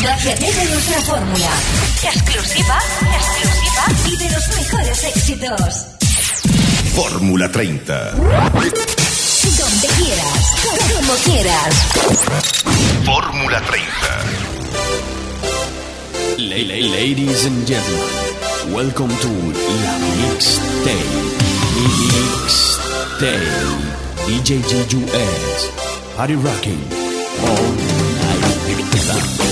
Conócete de nuestra fórmula. Exclusiva, exclusiva y de los mejores éxitos. Fórmula 30. Donde quieras, como quieras. Fórmula 30. Ladies and gentlemen, welcome to La Mixtape. Mixtape. DJ GUS. Party rocking. All night.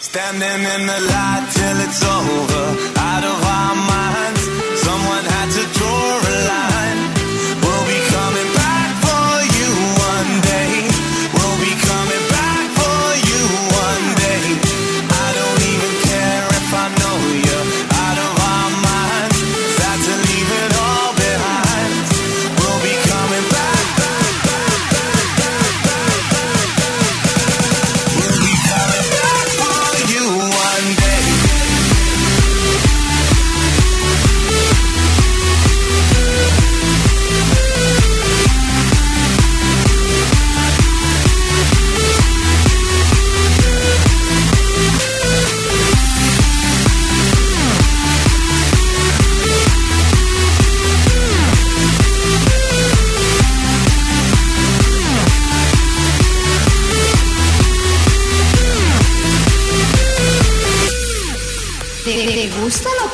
Standing in the light till it's over, out of our minds.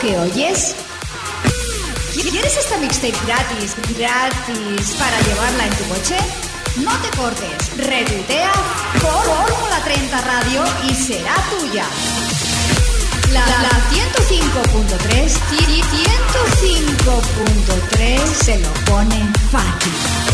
Que oyes? ¿Quieres esta mixtape gratis, gratis, para llevarla en tu coche? No te cortes, retuitea por Fórmula 30 Radio y será tuya. La, la 105.3 y 105.3 se lo pone fácil.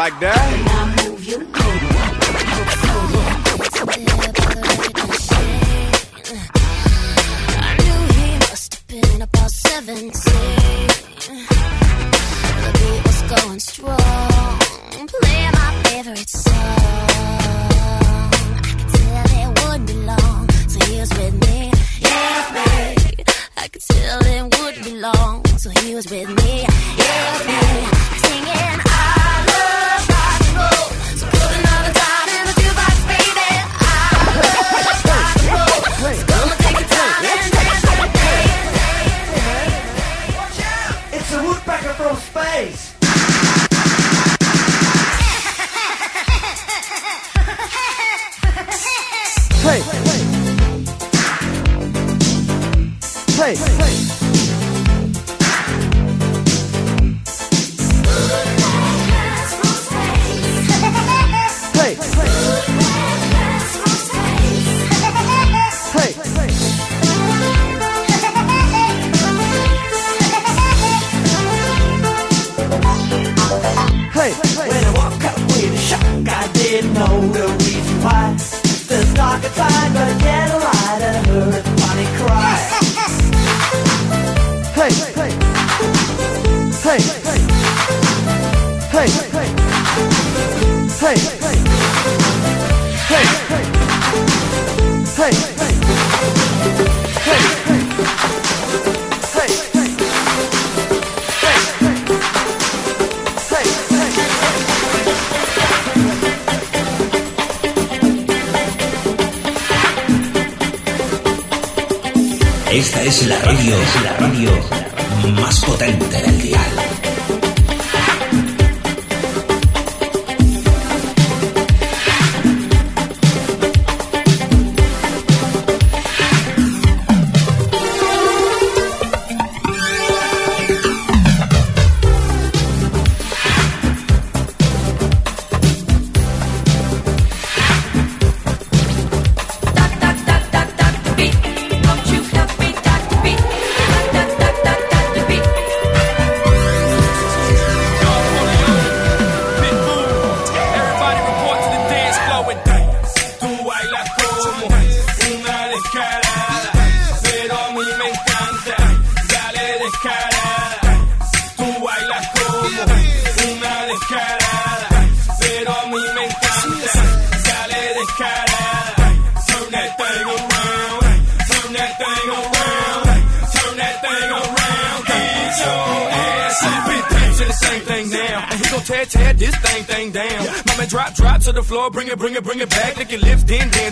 like that. es la radio, la radio más potente del dial.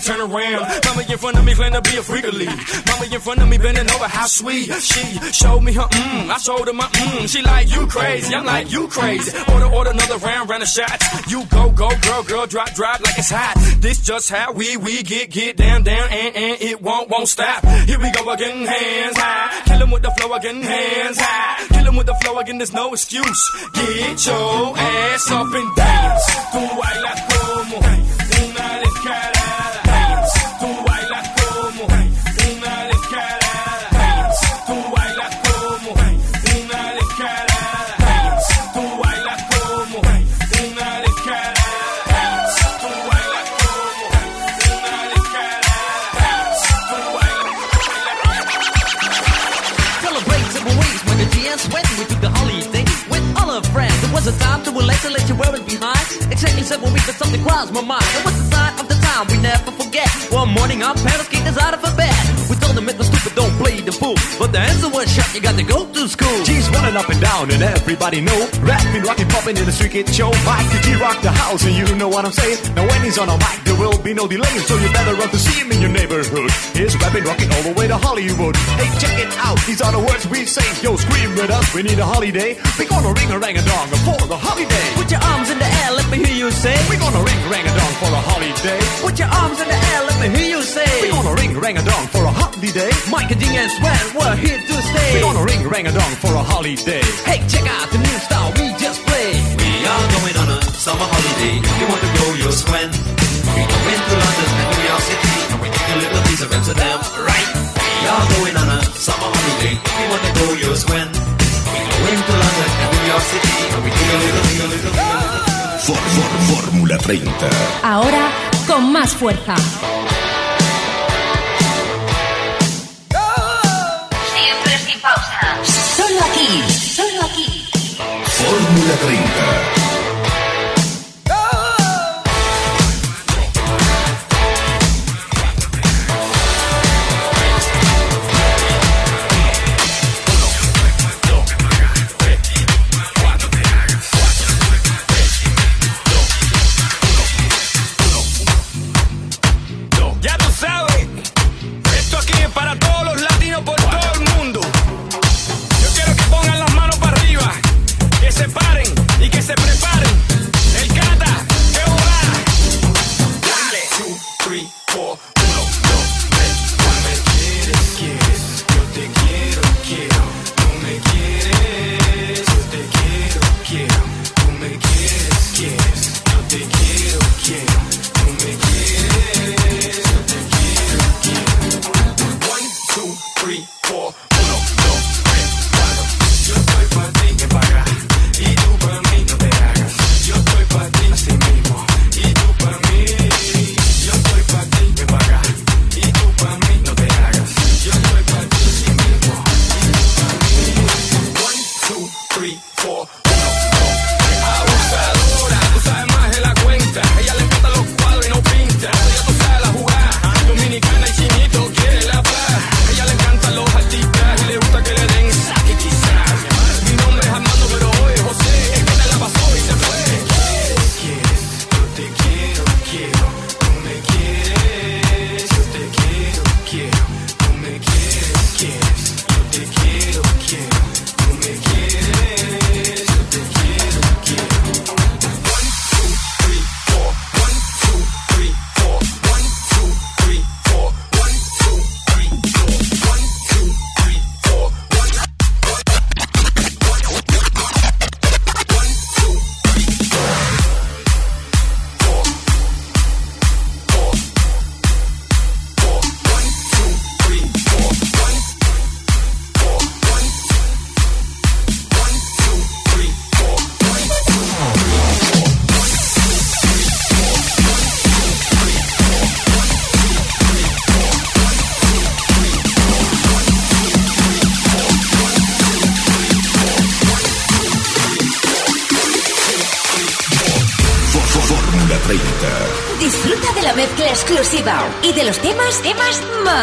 turn around. Mama in front of me, claim to be a freaker. Mama in front of me, bending over, how sweet. She showed me her mmm, I showed her my mmm. She like, you crazy, I'm like, you crazy. Order, order another round, round of shots. You go, go, girl, girl, drop, drop like it's hot. This just how we, we get, get down, down, and, and it won't, won't stop. Here we go again, hands high. Kill him with the flow again, hands high. Kill him with the flow again, there's no excuse. Get your ass up and dance. My mind. And what's the sign of the time we never forget? One morning, our parents kicked us out of a bed. We told them it was stupid, don't play the fool. But the answer was shut, you got to go to school. G's running up and down and everybody know. Rapping, rocking, popping in the street kid show. Mike the G rock the house? And you know what I'm saying? Now when he's on a mic there will be no delaying. So you better run to see him in your neighborhood. He's rapping, rocking all the way to Hollywood. Hey check it out, these are the words we say. Yo scream with us, we need a holiday. We gonna ring a rang a dong for the holiday. Put your arms in the air, let me hear you say. We're gonna ring rang a dong for a holiday Put your arms in the air, let me hear you say. We're gonna ring rang a dong for a holiday Mike and Ding and Sven, we're here to stay. We're gonna ring rang a dong for a holiday Hey, check out the new style we just played. We are going on a summer holiday. If you want to go, you'll swim. We go into London and New York City, and we take a little piece of Amsterdam, right? We are going on a summer holiday. If you want to go, you'll swim. We go into London and New York City, and we take a little, take a little, take a little. For- for- Fórmula 30. Ahora con más fuerza. Siempre sin pausa. Solo aquí, solo aquí. Fórmula 30.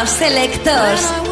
Selectos.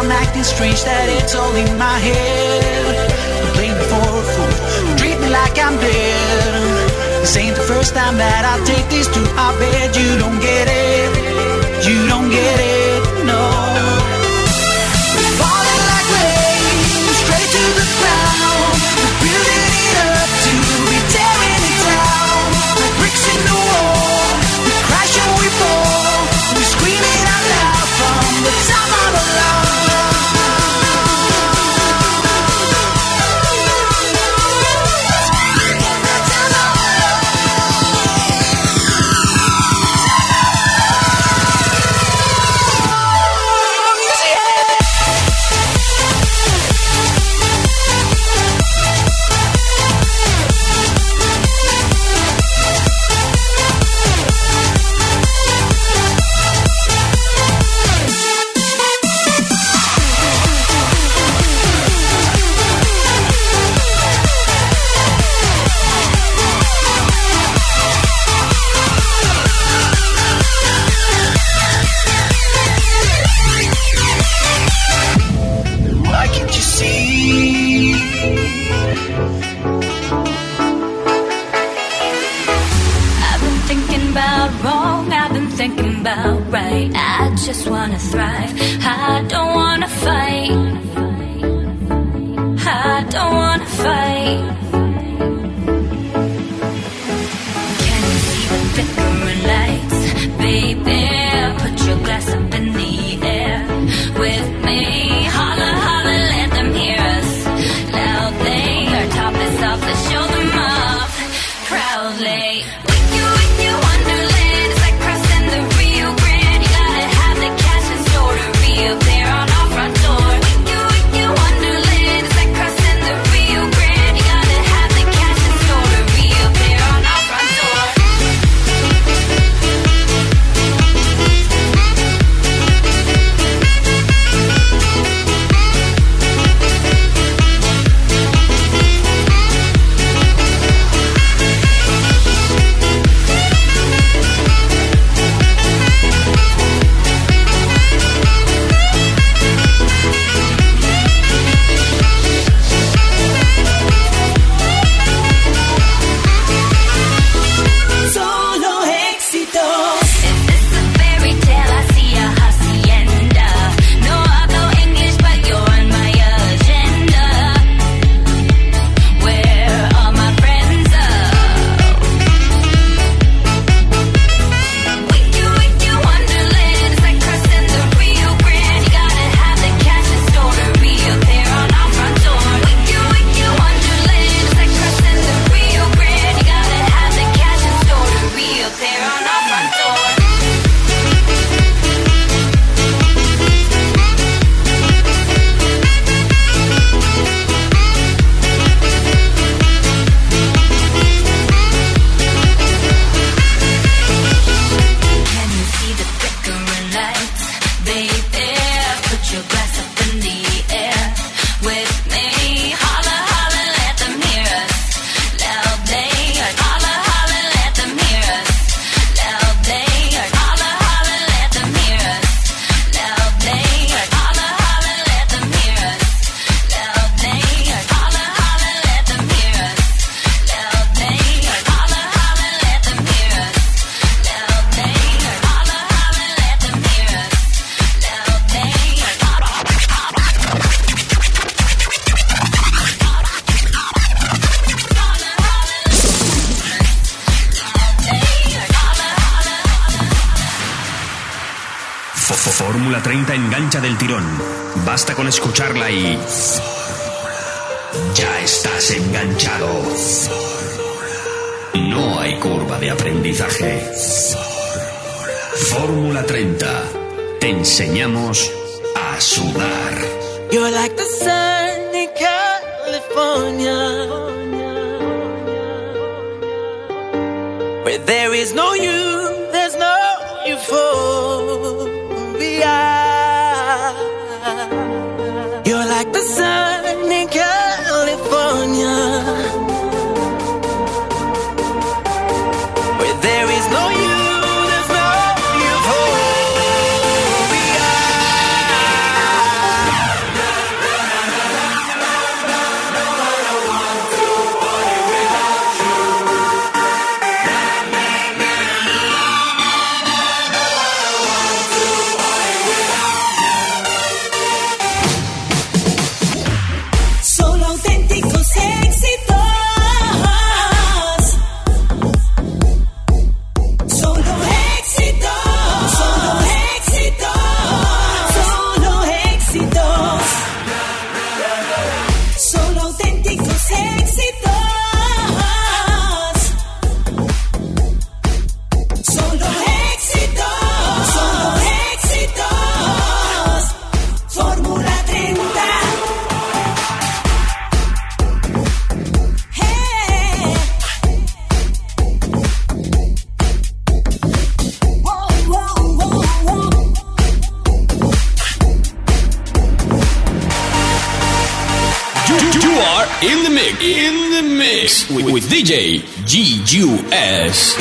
I'm acting strange, that it's all in my head. Don't blame me for a fool, treat me like I'm dead. This ain't the first time that I take this to our bed. You don't get it, you don't get it. escucharla y... Ya estás enganchado. No hay curva de aprendizaje. Fórmula 30. Te enseñamos a sudar. You're like the sun in California. Where there is no you. U.S.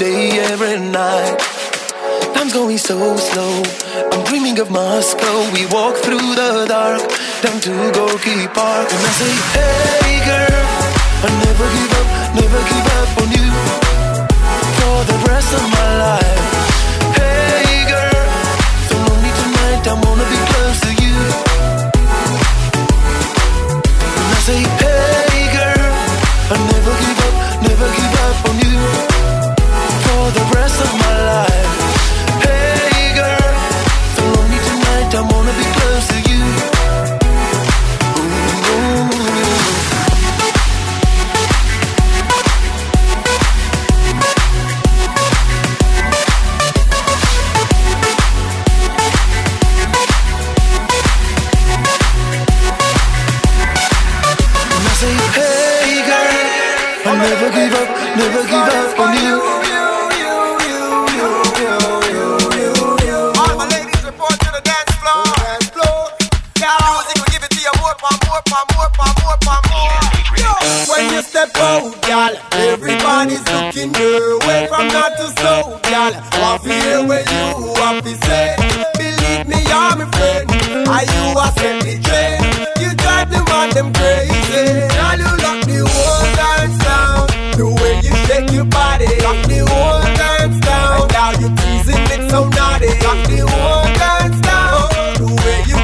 day, every night. Time's going so slow. I'm dreaming of Moscow. We walk through the dark down to Gorky Park, and I say, Hey girl, I never give up, never give up on you for the rest of my life. Hey girl, so lonely tonight. I wanna be close to you. And I say, hey, the whole dance. The way you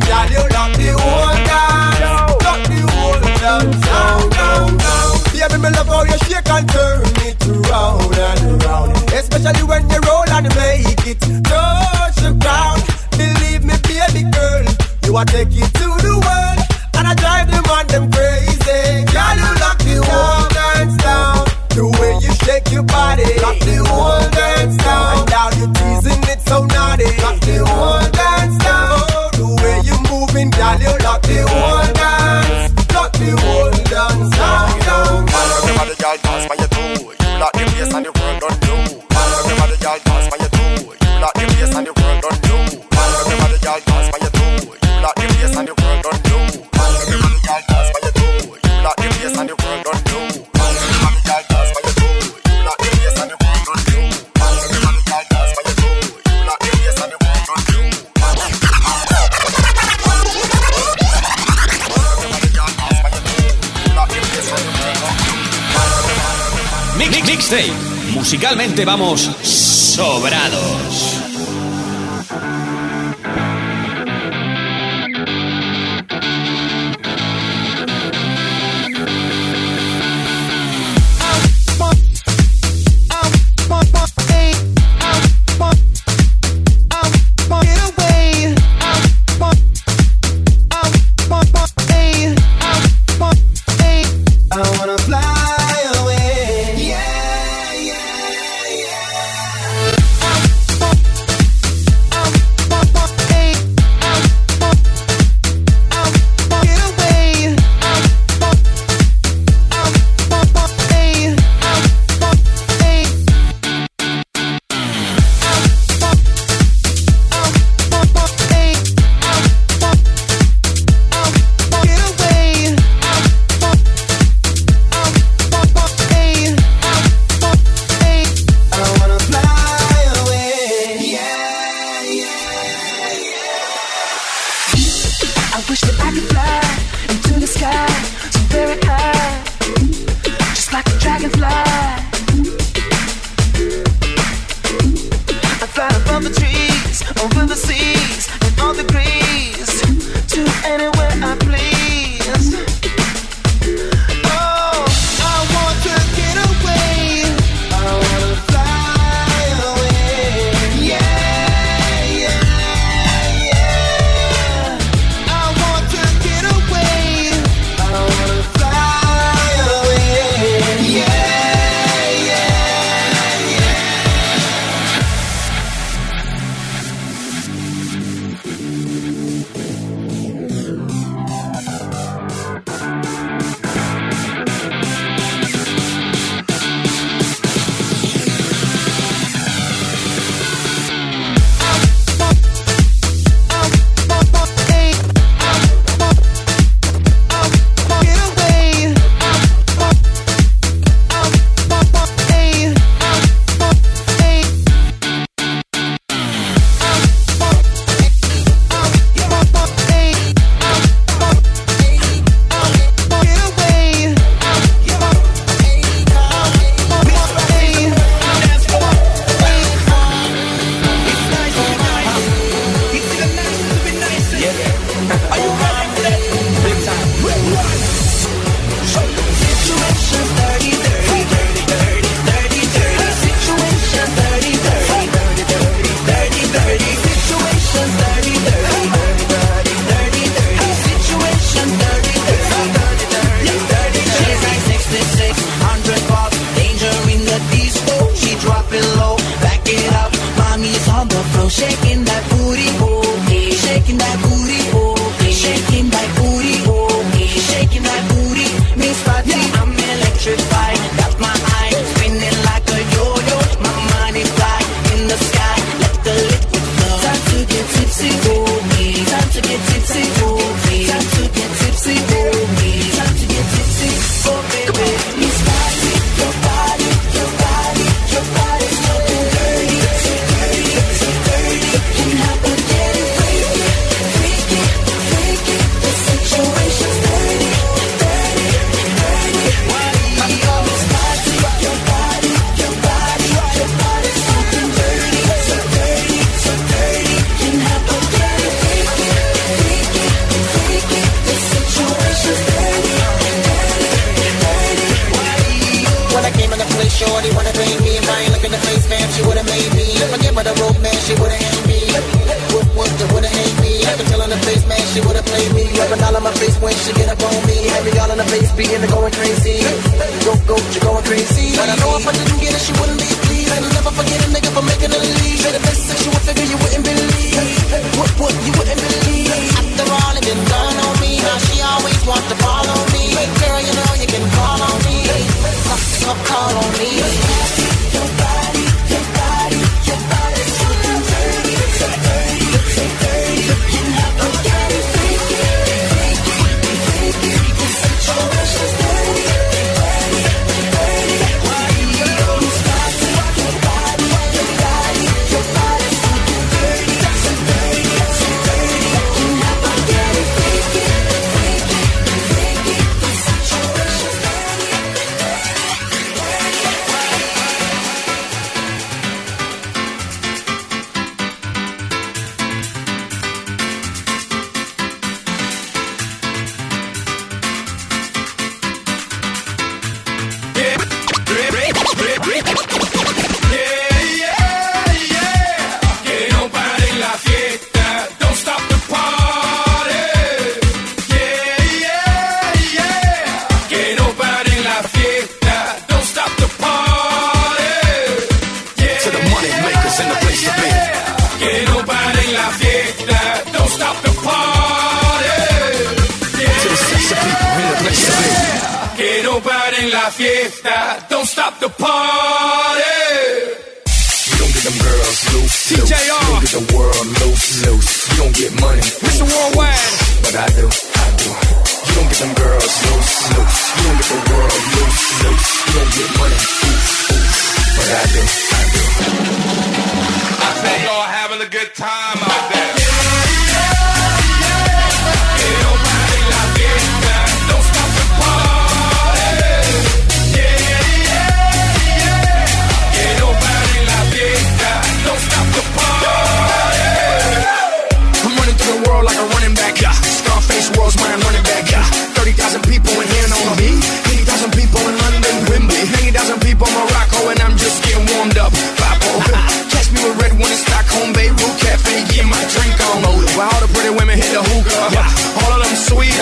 girl, you lock the whole dance. Lock the whole dance down, down, down. Baby, love how you shake and turn it around and. Especially when you roll and make it touch the ground. Believe me, baby girl, you are taking to the world. bypass by your two musicalmente vamos sobrados.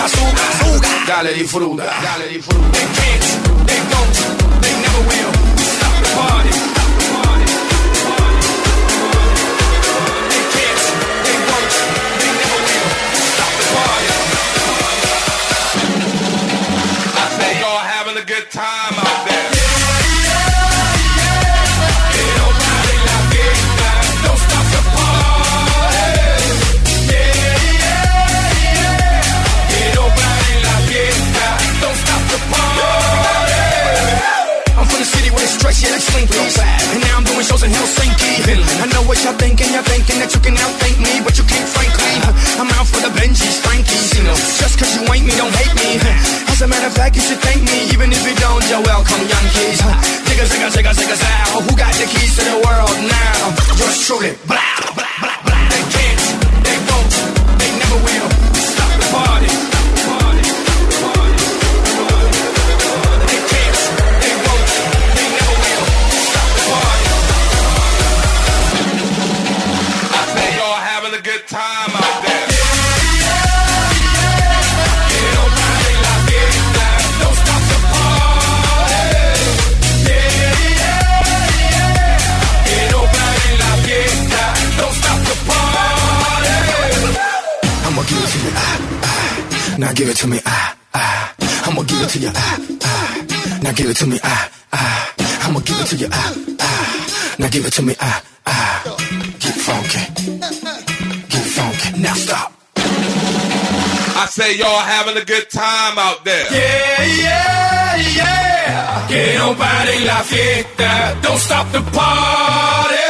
suga, suga. Dale, disfruta. Dale, disfruta. What y'all thinking, you're thinking that you can outthink me, but you can't, frankly. I'm out for the Benjis, Frankies, you know. Just cause you ain't me, don't hate me. As a matter of fact, you should thank me, even if you don't, you're welcome, young kids. Zigga, zigga, zigga, zow. Who got the keys to the world now? Yours truly. Blah, Now give it to me, ah, ah. I'ma give it to you, ah, ah. Now give it to me, ah, ah. I'ma give it to you, ah, ah. Now give it to me, ah, ah. Get funky. Get funky. Now stop. I say y'all having a good time out there. Yeah, yeah, yeah. Que nobody la fiesta. Don't stop the party.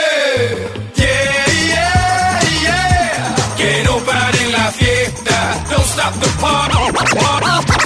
Stop the party.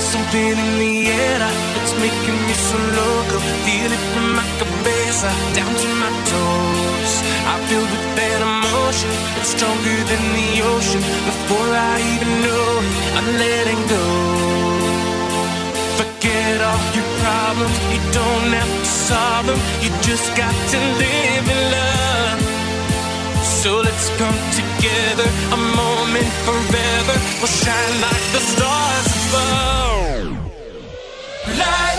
There's something in the air that's making me so loco. Feel it from my cabeza down to my toes. I feel with that emotion, it's stronger than the ocean. Before I even know it, I'm letting go. Forget all your problems, you don't have to solve them. You just got to live in love. So let's come together, a moment forever. We'll shine like the stars above. Light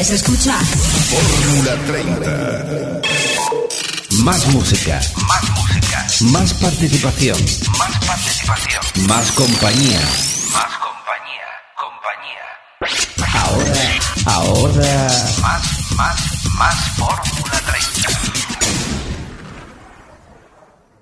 quieres escuchar. Fórmula 30. Más música. Más música. Más participación. Más participación. Más compañía. Más compañía.